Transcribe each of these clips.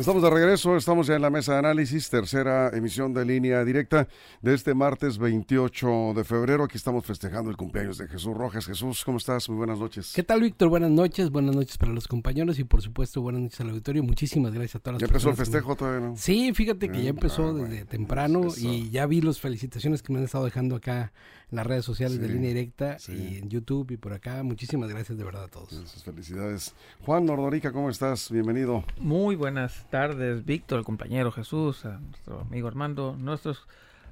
Estamos de regreso, estamos ya en la mesa de análisis, tercera emisión de línea directa de este martes 28 de febrero. Aquí estamos festejando el cumpleaños de Jesús Rojas. Jesús, ¿cómo estás? Muy buenas noches. ¿Qué tal, Víctor? Buenas noches, buenas noches para los compañeros y por supuesto buenas noches al auditorio. Muchísimas gracias a todas las ¿Ya empezó el festejo todavía, no? Sí, fíjate que ya empezó Ah, desde bueno, temprano eso. y ya vi las felicitaciones que me han estado dejando acá en las redes sociales de línea directa sí. y en YouTube y por acá. Muchísimas gracias de verdad a todos. Felicidades. Juan Nordorica, ¿cómo estás? Bienvenido. Muy buenas tardes, Víctor, el compañero Jesús, a nuestro amigo Armando, nuestros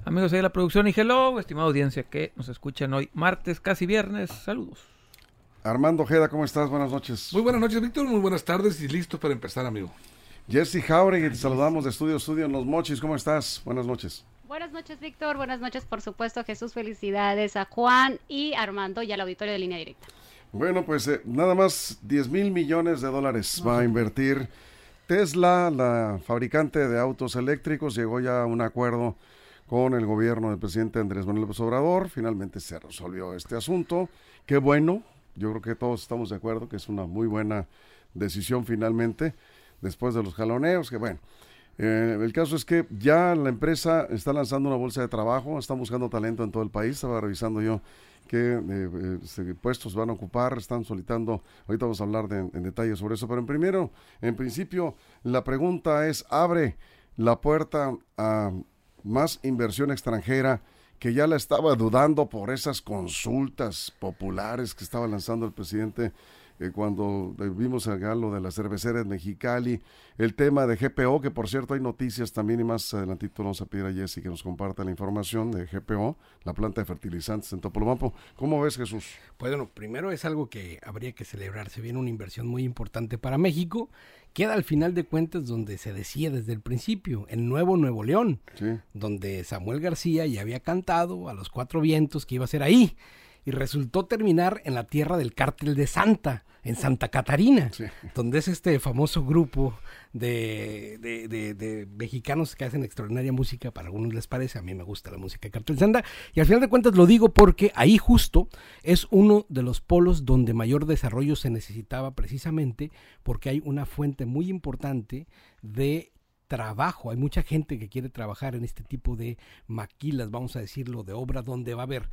amigos de la producción y hello, estimada audiencia que nos escuchan hoy martes, casi viernes. Saludos. Armando Ojeda, ¿cómo estás? Buenas noches. Muy buenas noches, Víctor. Muy buenas tardes y listo para empezar, amigo. Jesse Jauregui, te saludamos de Estudio Estudio en Los Mochis. ¿Cómo estás? Buenas noches. Buenas noches, Víctor. Buenas noches, por supuesto, Jesús. Felicidades a Juan y Armando y al auditorio de línea directa. Bueno, pues eh, nada más 10 mil millones de dólares va a invertir Tesla, la fabricante de autos eléctricos, llegó ya a un acuerdo con el gobierno del presidente Andrés Manuel López Obrador. Finalmente se resolvió este asunto. Qué bueno, yo creo que todos estamos de acuerdo que es una muy buena decisión finalmente, después de los jaloneos, que bueno. Eh, el caso es que ya la empresa está lanzando una bolsa de trabajo, están buscando talento en todo el país, estaba revisando yo qué eh, eh, puestos van a ocupar, están solicitando, ahorita vamos a hablar de, en detalle sobre eso, pero en primero, en principio, la pregunta es, ¿abre la puerta a más inversión extranjera que ya la estaba dudando por esas consultas populares que estaba lanzando el presidente eh, cuando vimos acá lo de la cervecera en Mexicali, el tema de GPO, que por cierto hay noticias también y más adelantito vamos a pedir a Jessy que nos comparta la información de GPO, la planta de fertilizantes en Topolobampo. ¿Cómo ves Jesús? Pues bueno, primero es algo que habría que celebrar. Se viene una inversión muy importante para México. Queda al final de cuentas donde se decía desde el principio, en Nuevo Nuevo León, Sí. donde Samuel García ya había cantado a los cuatro vientos que iba a ser ahí. Y resultó terminar en la tierra del cártel de Santa, en Santa Catarina, Sí. donde es este famoso grupo de, de- de- de mexicanos que hacen extraordinaria música, para algunos les parece, a mí me gusta la música de Cártel de Santa, y al final de cuentas lo digo porque ahí justo es uno de los polos donde mayor desarrollo se necesitaba precisamente porque hay una fuente muy importante de trabajo. Hay mucha gente que quiere trabajar en este tipo de maquilas, vamos a decirlo, de obra donde va a haber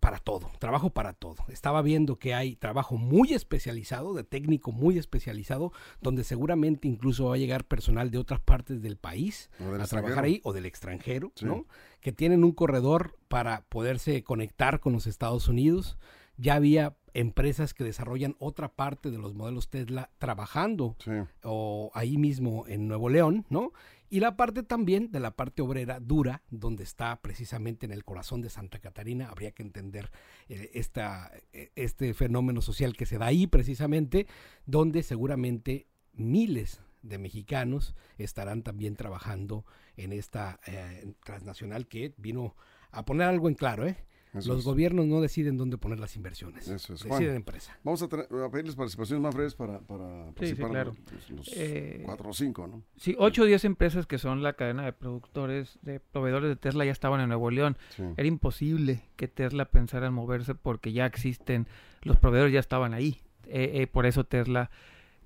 para todo, trabajo para todo. Estaba viendo que hay trabajo muy especializado, de técnico muy especializado, donde seguramente incluso va a llegar personal de otras partes del país del a trabajar ahí o del extranjero, Sí. ¿no? Que tienen un corredor para poderse conectar con los Estados Unidos. Ya había empresas que desarrollan otra parte de los modelos Tesla trabajando Sí. o ahí mismo en Nuevo León, ¿no? Y la parte también de la parte obrera dura, donde está precisamente en el corazón de Santa Catarina, habría que entender eh, esta, eh, este fenómeno social que se da ahí precisamente, donde seguramente miles de mexicanos estarán también trabajando en esta eh, transnacional que vino a poner algo en claro, ¿eh? Eso Los es. gobiernos no deciden dónde poner las inversiones, Eso es. deciden Juan. empresa. Vamos a, pedirles participaciones más breves para, para participar claro. los, los Eh, cuatro o cinco, ¿no? Sí, 8 o 10 empresas que son la cadena de productores, de proveedores de Tesla ya estaban en Nuevo León. Sí. Era imposible que Tesla pensara en moverse porque ya existen, los proveedores ya estaban ahí. Eh, eh, por eso Tesla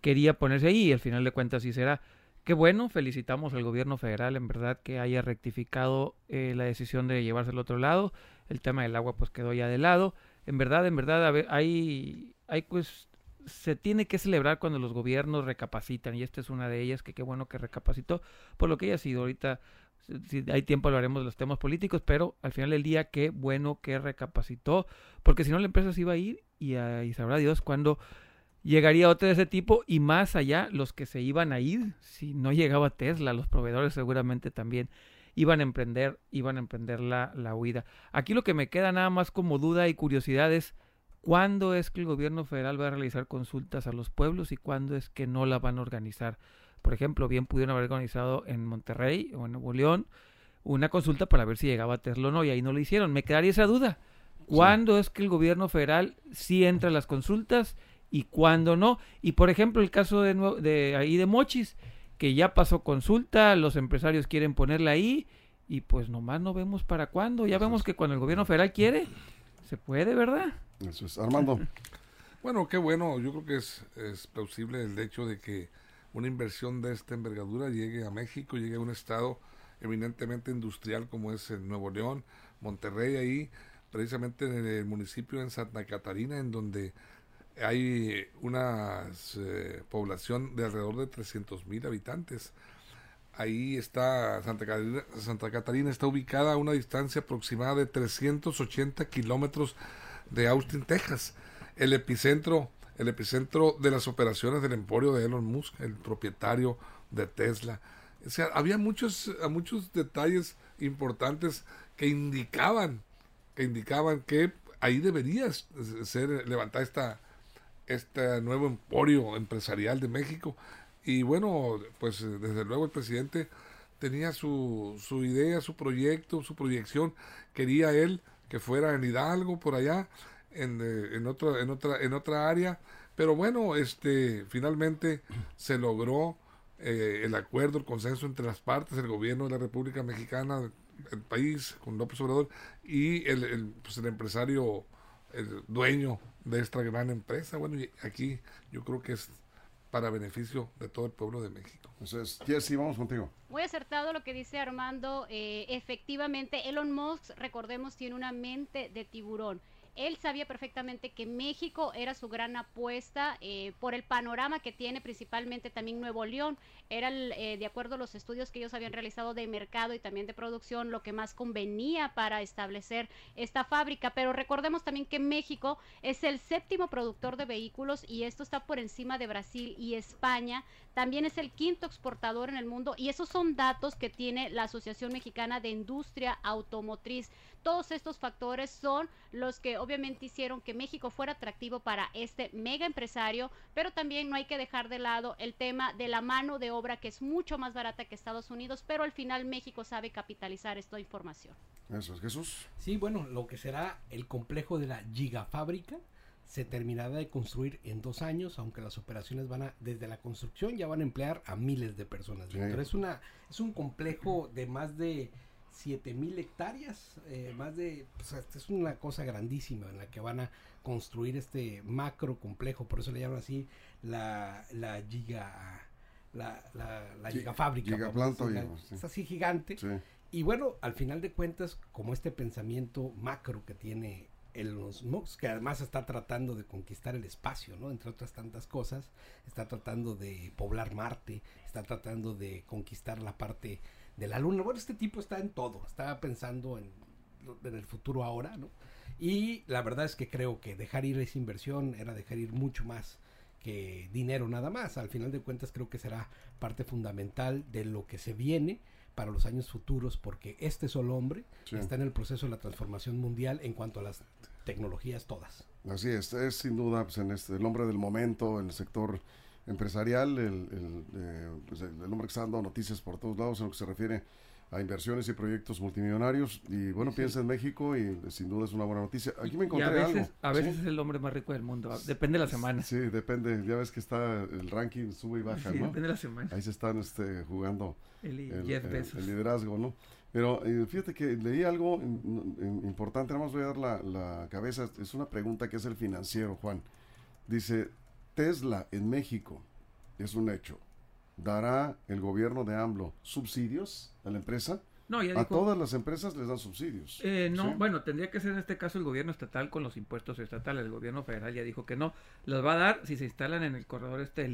quería ponerse ahí y al final de cuentas sí será. Qué bueno, felicitamos al gobierno federal en verdad que haya rectificado eh, la decisión de llevarse al otro lado. El tema del agua pues quedó ya de lado. En verdad, en verdad, hay, hay pues se tiene que celebrar cuando los gobiernos recapacitan y esta es una de ellas que qué bueno que recapacitó por lo que haya sido ahorita si hay tiempo hablaremos de los temas políticos pero al final del día qué bueno que recapacitó porque si no la empresa se iba a ir y, a, sabrá Dios cuándo llegaría otra de ese tipo y más allá los que se iban a ir si no llegaba Tesla los proveedores seguramente también iban a emprender iban a emprender la, la huida aquí lo que me queda nada más como duda y curiosidad es cuándo es que el gobierno federal va a realizar consultas a los pueblos y cuándo es que no la van a organizar. Por ejemplo, bien pudieron haber organizado en Monterrey o en Nuevo León una consulta para ver si llegaba a Tesla o no, y ahí no lo hicieron. Me quedaría esa duda. ¿Cuándo es que el gobierno federal sí entra a las consultas y cuándo no? Y por ejemplo, el caso de, de ahí de Mochis, que ya pasó consulta, los empresarios quieren ponerla ahí y pues nomás no vemos para cuándo. Ya vemos que cuando el gobierno federal quiere, se puede, ¿verdad? Eso es. Armando. bueno, qué bueno. Yo creo que es, es plausible el hecho de que una inversión de esta envergadura llegue a México, llegue a un estado eminentemente industrial como es el Nuevo León, Monterrey, ahí precisamente en el municipio en Santa Catarina, en donde hay una eh, población de alrededor de 300 mil habitantes. Ahí está Santa Catarina, Santa Catarina está ubicada a una distancia aproximada de 380 kilómetros de Austin, Texas. El epicentro, el epicentro de las operaciones del emporio de Elon Musk, el propietario de Tesla. O sea, había muchos, muchos detalles importantes que indicaban, que indicaban que ahí debería ser levantada esta, este nuevo emporio empresarial de México. Y bueno, pues desde luego el presidente tenía su, su idea, su proyecto, su proyección. Quería él que fuera en Hidalgo, por allá, en, eh, en, otra, en, otra, en otra área. Pero bueno, este, finalmente se logró eh, el acuerdo, el consenso entre las partes, el gobierno de la República Mexicana, el país, con López Obrador, y el, el, pues el empresario, el dueño de esta gran empresa. Bueno, y aquí yo creo que es para beneficio de todo el pueblo de México. Entonces, Jessy, vamos contigo. Muy acertado lo que dice Armando. Eh, efectivamente, Elon Musk, recordemos, tiene una mente de tiburón. Él sabía perfectamente que México era su gran apuesta eh, por el panorama que tiene principalmente también Nuevo León. Era, eh, de acuerdo a los estudios que ellos habían realizado de mercado y también de producción, lo que más convenía para establecer esta fábrica. Pero recordemos también que México es el séptimo productor de vehículos y esto está por encima de Brasil y España. También es el quinto exportador en el mundo y esos son datos que tiene la Asociación Mexicana de Industria Automotriz. Todos estos factores son los que obviamente hicieron que México fuera atractivo para este mega empresario, pero también no hay que dejar de lado el tema de la mano de obra que es mucho más barata que Estados Unidos, pero al final México sabe capitalizar esta información. Eso es Jesús. Sí, bueno, lo que será el complejo de la gigafábrica se terminará de construir en dos años, aunque las operaciones van a, desde la construcción ya van a emplear a miles de personas. Pero es una, es un complejo de más de mil hectáreas, eh, más de, pues, es una cosa grandísima en la que van a construir este macro complejo, por eso le llaman así la, la giga, la, la, la gigafábrica. Es así gigante. Y bueno, al final de cuentas, como este pensamiento macro que tiene los Musk, que además está tratando de conquistar el espacio, ¿no? Entre otras tantas cosas, está tratando de poblar Marte, está tratando de conquistar la parte de la Luna. Bueno, este tipo está en todo, está pensando en, en el futuro ahora, ¿no? Y la verdad es que creo que dejar ir esa inversión era dejar ir mucho más que dinero nada más. Al final de cuentas creo que será parte fundamental de lo que se viene para los años futuros porque este solo hombre está en el proceso de la transformación mundial en cuanto a las tecnologías todas. Así es, es sin duda pues, en este, el hombre del momento en el sector empresarial, el, el, eh, pues, el, hombre que está dando noticias por todos lados en lo que se refiere a inversiones y proyectos multimillonarios. Y bueno, piensa en México y sin duda es una buena noticia. Aquí me encontré a veces, algo. A veces es el hombre más rico del mundo, depende de la semana. Sí, depende. Ya ves que está el ranking, sube y baja, sí, ¿no? Depende de la semana. Ahí se están este, jugando el, el, el, liderazgo, ¿no? Pero eh, fíjate que leí algo importante, nada más voy a dar la, la cabeza. Es una pregunta que es el financiero, Juan. Dice, Tesla en México es un hecho dará el gobierno de AMLO subsidios a la empresa? No, ya a todas las empresas les dan subsidios. Eh, no, bueno, tendría que ser en este caso el gobierno estatal con los impuestos estatales. El gobierno federal ya dijo que no. Los va a dar si se instalan en el corredor este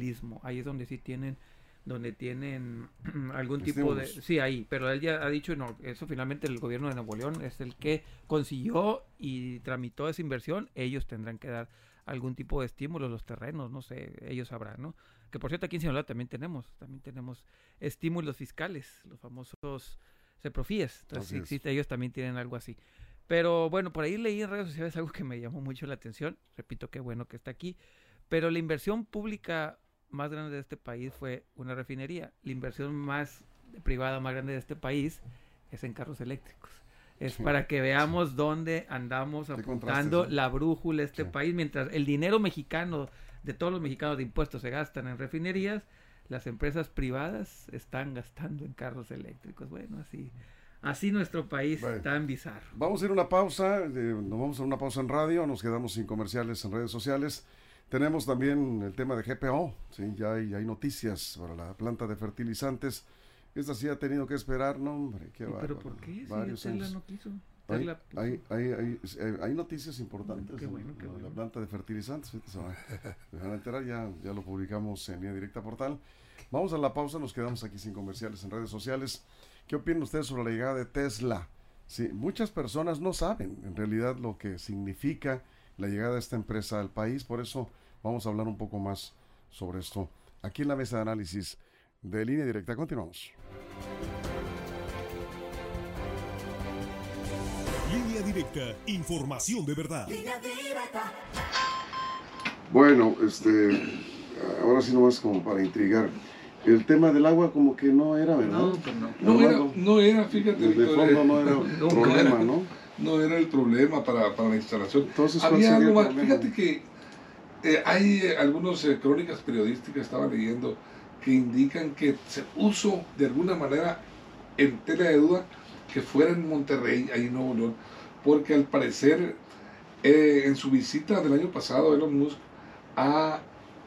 Ahí es donde sí tienen donde tienen algún tipo de sí ahí pero él ya ha dicho no eso finalmente el gobierno de Nuevo León es el que consiguió y tramitó esa inversión ellos tendrán que dar algún tipo de estímulo los terrenos no sé ellos sabrán no que por cierto aquí en Sinaloa también tenemos también tenemos estímulos fiscales los famosos CEPROFIES entonces existe ellos también tienen algo así Pero bueno, por ahí leí en redes sociales algo que me llamó mucho la atención. Repito, qué bueno que está aquí. Pero la inversión pública más grande de este país fue una refinería. La inversión más privada más grande de este país es en carros eléctricos. Es para que veamos dónde andamos apuntando la brújula de este país. Mientras el dinero mexicano, de todos los mexicanos de impuestos, se gastan en refinerías, las empresas privadas están gastando en carros eléctricos. Bueno, así, así nuestro país está en bizarro. Vamos a ir a una pausa, nos vamos a una pausa en radio, nos quedamos sin comerciales en redes sociales. Tenemos también el tema de GPO, ¿sí? ya hay, hay noticias para la planta de fertilizantes. Esta sí ha tenido que esperar, no hombre, qué ¿Pero por qué? Varios años. no quiso. Hay, hay, hay, eh, hay, noticias importantes. Qué bueno, qué bueno. La planta de fertilizantes, se van, a enterar, ya, ya lo publicamos en Línea Directa Portal. Vamos a la pausa, nos quedamos aquí sin comerciales en redes sociales. ¿Qué opinan ustedes sobre la llegada de Tesla? Sí, muchas personas no saben en realidad lo que significa la llegada de esta empresa al país, por eso vamos a hablar un poco más sobre esto aquí en la mesa de análisis de línea directa. Continuamos. Línea directa, información de verdad. Bueno, este, ahora sí nomás como para intrigar. El tema del agua como que no era, ¿verdad? No, pues no. No, era, no era, fíjate. De fondo no era el problema, ¿no? No era el problema para, para la instalación. Entonces, Había algo más. Fíjate que eh, hay eh, algunas eh, crónicas periodísticas, estaba leyendo, que indican que se puso de alguna manera en tela de duda que fuera en Monterrey, ahí en Nuevo León, porque al parecer en su visita del año pasado Elon Musk a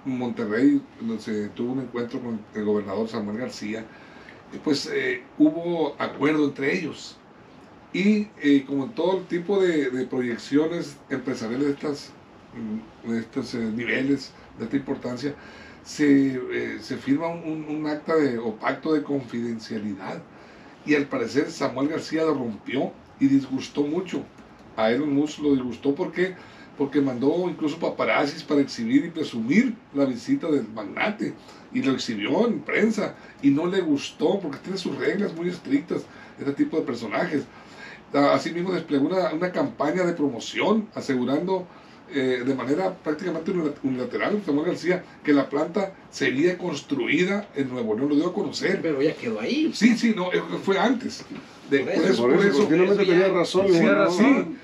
Monterrey, donde se tuvo un encuentro con el gobernador Samuel García, pues hubo acuerdo entre ellos. Y como en todo tipo de, proyecciones empresariales de estas de estos eh, niveles, de esta importancia, se, eh, se firma un, un, acta de, o pacto de confidencialidad. Y al parecer Samuel García lo rompió y disgustó mucho. A Elon Musk lo disgustó porque, porque mandó incluso paparazzis para exhibir y presumir la visita del magnate. Y lo exhibió en prensa y no le gustó porque tiene sus reglas muy estrictas, este tipo de personajes. Asimismo desplegó una, una campaña de promoción asegurando eh, de manera prácticamente unilateral, Samuel García, que la planta sería construida en Nuevo León, lo dio a conocer. Pero ya quedó ahí. Sí, sí, no, fue antes. De, por eso, por eso, tenía razón. Sí, razón.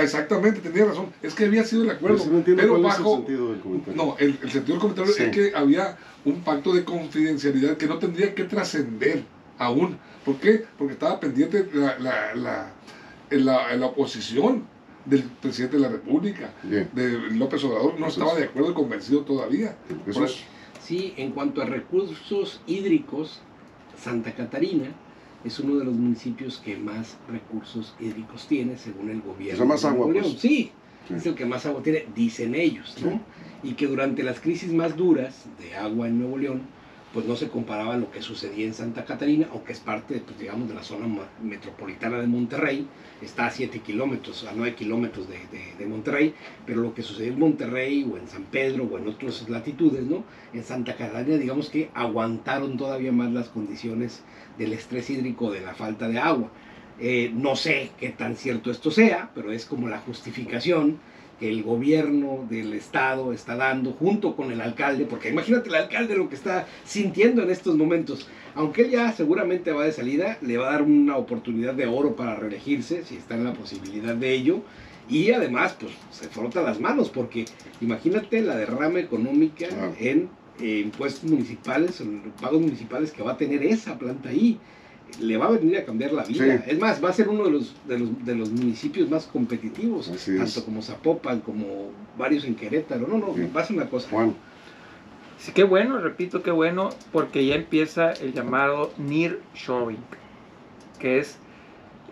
exactamente, tenía razón. Es que había sido el acuerdo. pero bajo. El sentido del comentario. No, el, sentido del comentario es que había un pacto de confidencialidad que no tendría que trascender aún. ¿Por qué? Porque estaba pendiente la, la, la, la, la oposición del presidente de la República, de López Obrador, no estaba de acuerdo y convencido todavía. Sí, en cuanto a recursos hídricos, Santa Catarina es uno de los municipios que más recursos hídricos tiene, según el gobierno. O más agua. Pues. Sí, es el que más agua tiene, dicen ellos, ¿no? Y que durante las crisis más duras de agua en Nuevo León, pues no se comparaba a lo que sucedía en Santa Catarina, aunque es parte, pues, digamos, de la zona metropolitana de Monterrey, está a 7 kilómetros, a 9 kilómetros de, Monterrey, pero lo que sucedió en Monterrey o en San Pedro o en otras latitudes, ¿no? En Santa Catarina, digamos que aguantaron todavía más las condiciones del estrés hídrico, de la falta de agua. Eh, no sé qué tan cierto esto sea, pero es como la justificación el gobierno del estado está dando junto con el alcalde, porque imagínate el alcalde lo que está sintiendo en estos momentos. Aunque él ya seguramente va de salida, le va a dar una oportunidad de oro para reelegirse, si está en la posibilidad de ello. Y además, pues se frota las manos, porque imagínate la derrama económica en eh, impuestos municipales, en pagos municipales que va a tener esa planta ahí le va a venir a cambiar la vida. Es más, va a ser uno de los, de los, de los municipios más competitivos, tanto como Zapopan, como varios en Querétaro. No, no, va a ser una cosa. Juan. Sí, qué bueno, repito, qué bueno, porque ya empieza el llamado nearshoring, que es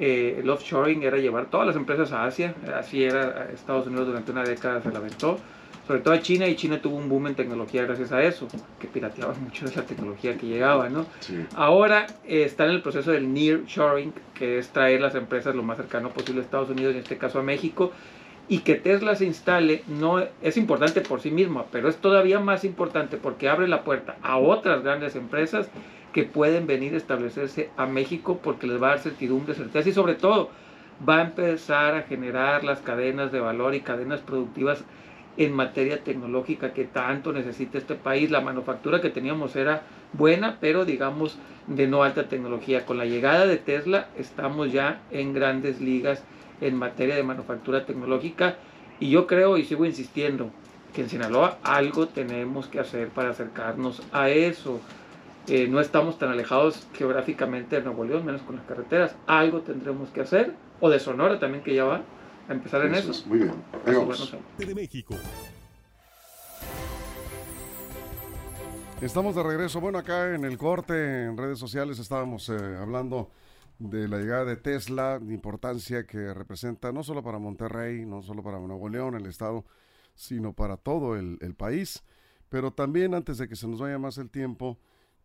eh, el offshoring, era llevar todas las empresas a Asia, así era Estados Unidos durante una década, se la aventó sobre todo a China, y China tuvo un boom en tecnología gracias a eso, que pirateaba mucho de esa tecnología que llegaba, ¿no? Ahora eh, está en el proceso del near shoring, que es traer las empresas lo más cercano posible a Estados Unidos, en este caso a México, y que Tesla se instale no es importante por sí misma, pero es todavía más importante porque abre la puerta a otras grandes empresas que pueden venir a establecerse a México porque les va a dar certidumbre, certeza y sobre todo va a empezar a generar las cadenas de valor y cadenas productivas en materia tecnológica que tanto necesita este país. La manufactura que teníamos era buena, pero digamos de no alta tecnología. Con la llegada de Tesla estamos ya en grandes ligas en materia de manufactura tecnológica y yo creo y sigo insistiendo que en Sinaloa algo tenemos que hacer para acercarnos a eso. Eh, no estamos tan alejados geográficamente de Nuevo León, menos con las carreteras. Algo tendremos que hacer, o de Sonora también que ya va a empezar en eso. muy bien. De México. Estamos de regreso. Bueno, acá en el corte, en redes sociales, estábamos eh, hablando de la llegada de Tesla, de importancia que representa no solo para Monterrey, no solo para Nuevo León, el estado, sino para todo el, el país. Pero también, antes de que se nos vaya más el tiempo,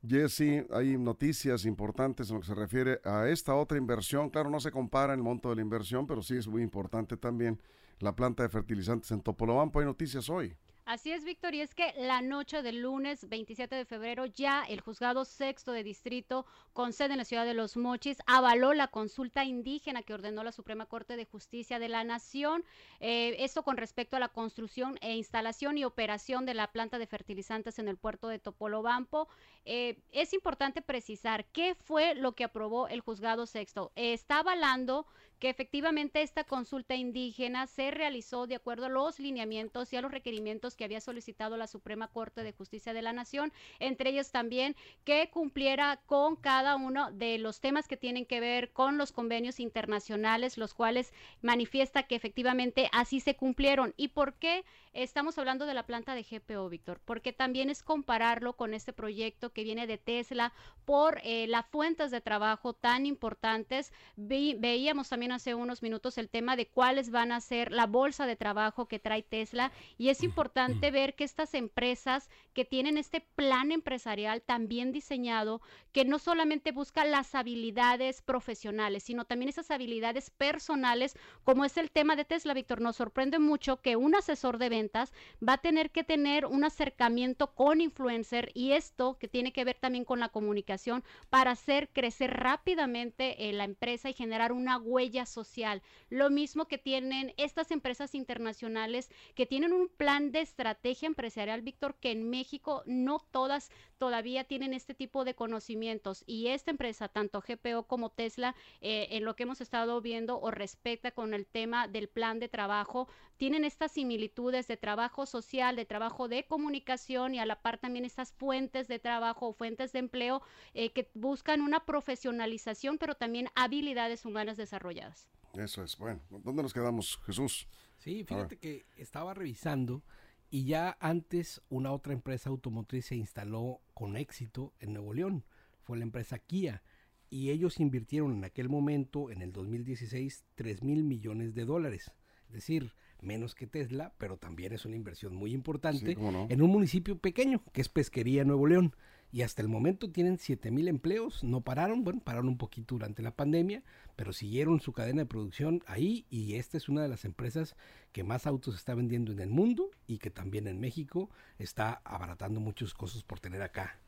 Jesse, hay noticias importantes en lo que se refiere a esta otra inversión. Claro, no se compara el monto de la inversión, pero sí es muy importante también la planta de fertilizantes en Topolobampo. Hay noticias hoy. Así es, Víctor, y es que la noche del lunes 27 de febrero ya el juzgado sexto de distrito con sede en la ciudad de Los Mochis avaló la consulta indígena que ordenó la Suprema Corte de Justicia de la Nación. Eh, esto con respecto a la construcción e instalación y operación de la planta de fertilizantes en el puerto de Topolobampo. Eh, es importante precisar qué fue lo que aprobó el juzgado sexto. está avalando que efectivamente esta consulta indígena se realizó de acuerdo a los lineamientos y a los requerimientos que había solicitado la Suprema Corte de Justicia de la Nación, entre ellos también que cumpliera con cada uno de los temas que tienen que ver con los convenios internacionales, los cuales manifiesta que efectivamente así se cumplieron. ¿Y por qué estamos hablando de la planta de GPO, Víctor? Porque también es compararlo con este proyecto que viene de Tesla por eh, las fuentes de trabajo tan importantes. veíamos también hace unos minutos el tema de cuáles van a ser la bolsa de trabajo que trae Tesla. Y es importante ver que estas empresas que tienen este plan empresarial también diseñado, que no solamente busca las habilidades profesionales, sino también esas habilidades personales, como es el tema de Tesla, Víctor, nos sorprende mucho que un asesor de ventas va a tener que tener un acercamiento con influencer y esto que tiene que ver también con la comunicación para hacer crecer rápidamente eh, la empresa y generar una huella social. Lo mismo que tienen estas empresas internacionales que tienen un plan de estrategia empresarial, Víctor, que en México no todas todavía tienen este tipo de conocimientos. Y esta empresa, tanto GPO como Tesla, eh, en lo que hemos estado viendo o respecta con el tema del plan de trabajo, tienen estas similitudes de trabajo social, de trabajo de comunicación y a la par también estas fuentes de trabajo o fuentes de empleo eh, que buscan una profesionalización, pero también habilidades humanas desarrolladas. Eso es. Bueno, ¿dónde nos quedamos, Jesús? Sí, fíjate que estaba revisando y ya antes una otra empresa automotriz se instaló con éxito en Nuevo León. Fue la empresa Kia. Y ellos invirtieron en aquel momento, en el 2016, 3 mil millones de dólares. Es decir, menos que Tesla, pero también es una inversión muy importante en un municipio pequeño, que es Pesquería, Nuevo León y hasta el momento tienen 7 mil empleos, no pararon, bueno, pararon un poquito durante la pandemia, pero siguieron su cadena de producción ahí y esta es una de las empresas que más autos está vendiendo en el mundo y que también en México está abaratando muchos costos por tener acá.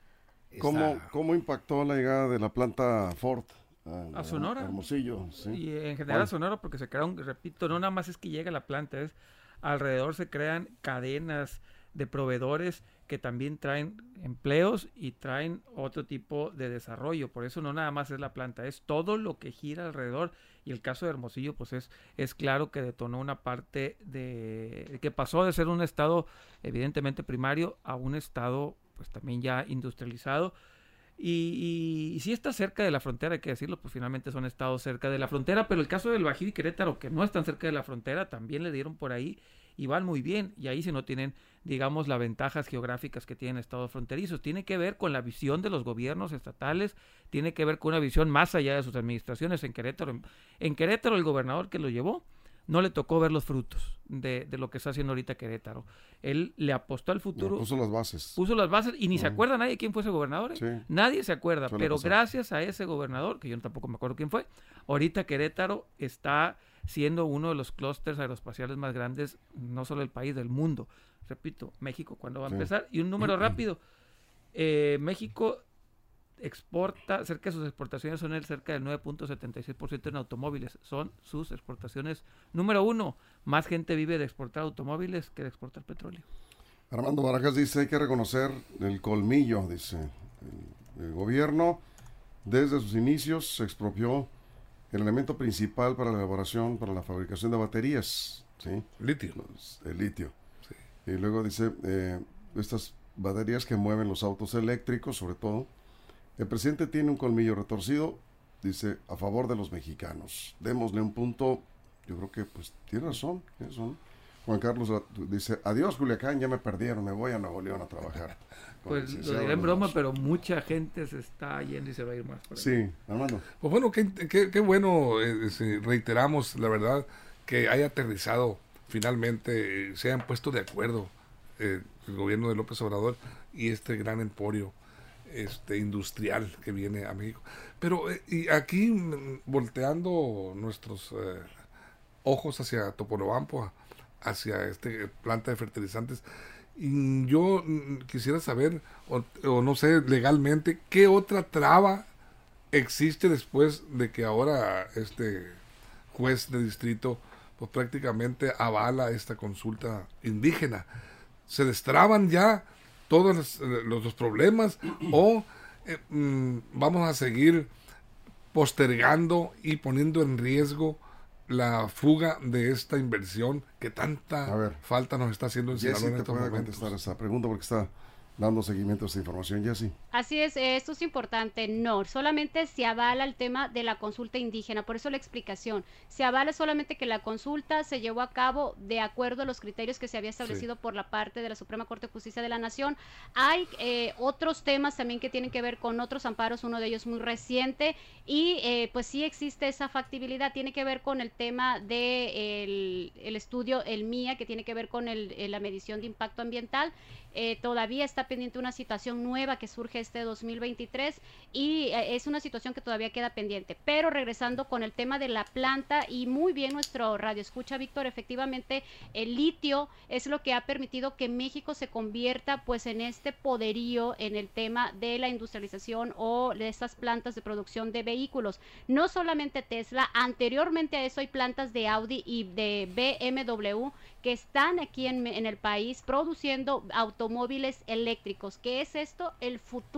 ¿Cómo, ¿Cómo impactó la llegada de la planta Ford? A, Sonora. Hermosillo, sí. Y en general a Sonora porque se crearon, repito, no nada más es que llega la planta, es alrededor se crean cadenas de proveedores que también traen empleos y traen otro tipo de desarrollo. Por eso no nada más es la planta, es todo lo que gira alrededor. Y el caso de Hermosillo, pues es, es claro que detonó una parte de que pasó de ser un estado evidentemente primario a un estado pues también ya industrializado. Y, si está cerca de la frontera, hay que decirlo, pues finalmente son estados cerca de la frontera, pero el caso del Bajío y Querétaro, que no están cerca de la frontera, también le dieron por ahí y van muy bien. Y ahí si no tienen, digamos, las ventajas geográficas que tienen estados fronterizos. Tiene que ver con la visión de los gobiernos estatales, tiene que ver con una visión más allá de sus administraciones. En Querétaro, en Querétaro el gobernador que lo llevó, no le tocó ver los frutos de, de, lo que está haciendo ahorita Querétaro. Él le apostó al futuro. puso las bases. Puso las bases y ni se acuerda nadie quién fue ese gobernador. ¿eh? Nadie se acuerda, pero gracias a ese gobernador, que yo tampoco me acuerdo quién fue, ahorita Querétaro está siendo uno de los clústeres aeroespaciales más grandes, no solo del país, del mundo. Repito, México, ¿cuándo va a empezar? Y un número rápido. Eh, México exporta, cerca de sus exportaciones son el cerca del 9.76% en automóviles. Son sus exportaciones número uno. Más gente vive de exportar automóviles que de exportar petróleo. Armando Barajas dice, hay que reconocer el colmillo, dice. El, el gobierno, desde sus inicios, se expropió el elemento principal para la elaboración, para la fabricación de baterías, ¿sí? Litio. El litio. Y luego dice, eh, estas baterías que mueven los autos eléctricos, sobre todo, el presidente tiene un colmillo retorcido, dice, a favor de los mexicanos. Démosle un punto, yo creo que pues tiene razón, tiene razón. Juan Carlos dice, adiós Culiacán, ya me perdieron, me voy a Nuevo León a trabajar. Pues lo diré en broma, pero mucha gente se está yendo y se va a ir más. por. Sí, Armando. Pues bueno, qué, qué- qué bueno, eh, si reiteramos, la verdad, que haya aterrizado finalmente, eh, se hayan puesto de acuerdo eh, el gobierno de López Obrador y este gran emporio este industrial que viene a México. Pero eh, y aquí, mm, volteando nuestros eh, ojos hacia Topolobampo, hacia este planta de fertilizantes, y yo mm, quisiera saber, o, no sé, legalmente, qué otra traba existe después de que ahora este juez de distrito pues prácticamente avala esta consulta indígena. Se destraban ya todos los, eh, problemas o eh, mm, vamos a seguir postergando y poniendo en riesgo la fuga de esta inversión que tanta ver. falta nos está haciendo en Sinaloa Jessy en te estos puede momentos. contestar esa pregunta porque está dando seguimiento a esta información, Jessy. Así es, eh, esto es importante. No, solamente se avala el tema de la consulta indígena, por eso la explicación. Se avala solamente que la consulta se llevó a cabo de acuerdo a los criterios que se había establecido por la parte de la Suprema Corte de Justicia de la Nación. Hay eh, otros temas también que tienen que ver con otros amparos, uno de ellos muy reciente, y eh, pues sí existe esa factibilidad. Tiene que ver con el tema de el, el estudio, el MIA, que tiene que ver con el- eh, la medición de impacto ambiental. Eh, todavía está pendiente una situación nueva que surge este 2023 y eh, es una situación que todavía queda pendiente. Pero regresando con el tema de la planta y muy bien nuestro radio escucha, Víctor, efectivamente el litio es lo que ha permitido que México se convierta pues en este poderío en el tema de la industrialización o de estas plantas de producción de vehículos. No solamente Tesla, anteriormente a eso hay plantas de Audi y de BMW que están aquí en, en el país produciendo automóviles eléctricos. ¿Qué es esto? El futuro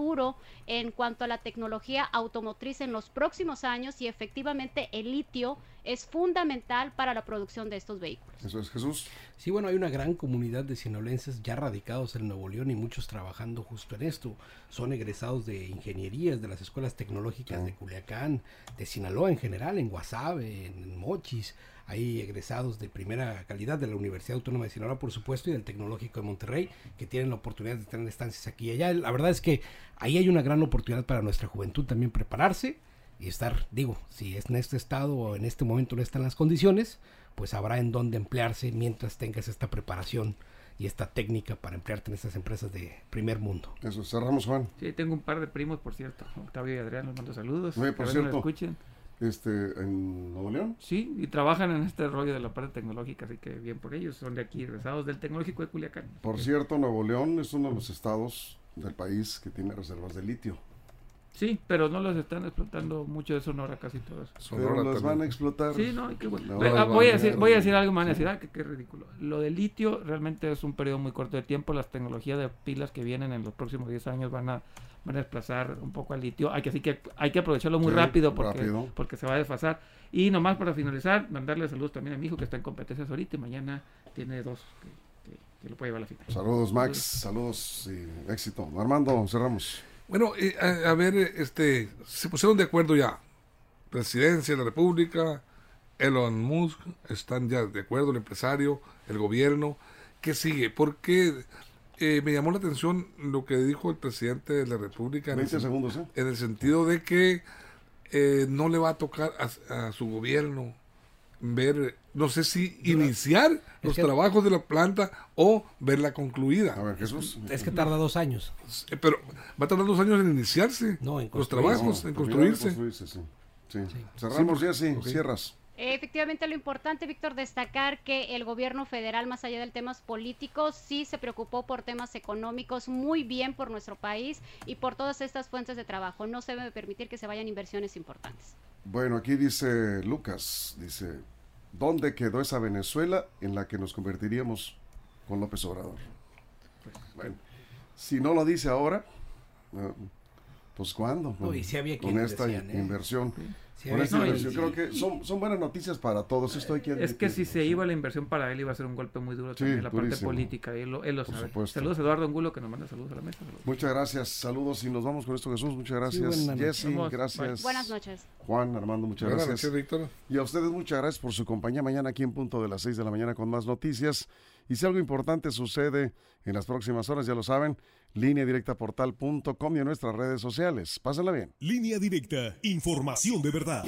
en cuanto a la tecnología automotriz en los próximos años y efectivamente el litio es fundamental para la producción de estos vehículos. Eso es Jesús. Sí, bueno, hay una gran comunidad de sinolenses ya radicados en Nuevo León y muchos trabajando justo en esto. Son egresados de ingenierías de las escuelas tecnológicas de Culiacán, de Sinaloa en general, en Guasave, en Mochis. Hay egresados de primera calidad de la Universidad Autónoma de Sinaloa, por supuesto, y del Tecnológico de Monterrey, que tienen la oportunidad de tener estancias aquí y allá. La verdad es que ahí hay una gran oportunidad para nuestra juventud también prepararse y estar, digo, si es en este estado o en este momento no están las condiciones, pues habrá en dónde emplearse mientras tengas esta preparación y esta técnica para emplearte en estas empresas de primer mundo. Eso, cerramos, Juan. Sí, tengo un par de primos, por cierto. Octavio y Adrián, los mando saludos. Oye, por cierto. escuchen. Este, en Nuevo León. Sí, y trabajan en este rollo de la parte tecnológica, así que bien por ellos. Son de aquí, egresados del Tecnológico de Culiacán. Por cierto, Nuevo León es uno de los estados del país que tiene reservas de litio. Sí, pero no los están explotando mucho de Sonora, casi todos. Sonora pero también. van a explotar. Sí, no, qué bueno. No, ah, voy, a decir, voy a no. decir algo, decir, ah, que qué ridículo. Lo del litio realmente es un periodo muy corto de tiempo. Las tecnologías de pilas que vienen en los próximos 10 años van a, van a desplazar un poco al litio. Hay que, así que hay que aprovecharlo muy Sí, rápido porque, rápido. porque se va a desfasar. Y nomás para finalizar, mandarle saludos también a mi hijo que está en competencias ahorita y mañana tiene dos que, que- que lo puede llevar a la final. Saludos, Max. Saludos y éxito. Armando, cerramos. Bueno, eh, a, a ver, este, se pusieron de acuerdo ya. Presidencia de la República, Elon Musk, están ya de acuerdo, el empresario, el gobierno. ¿Qué sigue? Porque eh, me llamó la atención lo que dijo el presidente de la República en el, 20 sen- segundos, ¿eh? en el sentido de que eh, no le va a tocar a, a su gobierno ver, no sé si iniciar los que- trabajos de la planta o verla concluida. A ver, Jesús. Es que tarda dos años. Eh, Pero va a tardar dos años en iniciarse No, en los trabajos, No, en construirse. construirse, sí. Sí. Cerramos ya, sí. Cierras. Efectivamente, lo importante, Víctor, destacar que el gobierno federal, más allá de temas políticos, sí se preocupó por temas económicos muy bien por nuestro país y por todas estas fuentes de trabajo. No se debe permitir que se vayan inversiones importantes. Bueno, aquí dice Lucas, dice, ¿dónde quedó esa Venezuela en la que nos convertiríamos con López Obrador? Bueno, si no lo dice ahora, pues ¿cuándo? No, y si había con esta decían, ¿eh? inversión. Sí, con esta no, y- inversión. Creo que son, son buenas noticias para todos. Esto hay que Es que si se sí. iba la inversión para él iba a ser un golpe muy duro Sí, también la parte política. Él lo, él lo Por sabe. supuesto. Saludos a Eduardo Angulo que nos manda saludos a la mesa. Saludos. Muchas gracias, saludos y nos vamos con esto Jesús, muchas gracias. Jessy, Vamos, gracias. Buenas noches. Juan, Armando, muchas Buenas gracias. noches, Víctor. Y a ustedes muchas gracias por su compañía mañana aquí en punto de las 6 de la mañana con más noticias. Y si algo importante sucede en las próximas horas, ya lo saben, línea directa portal.com y en nuestras redes sociales. Pásenla bien. Línea directa, información de verdad.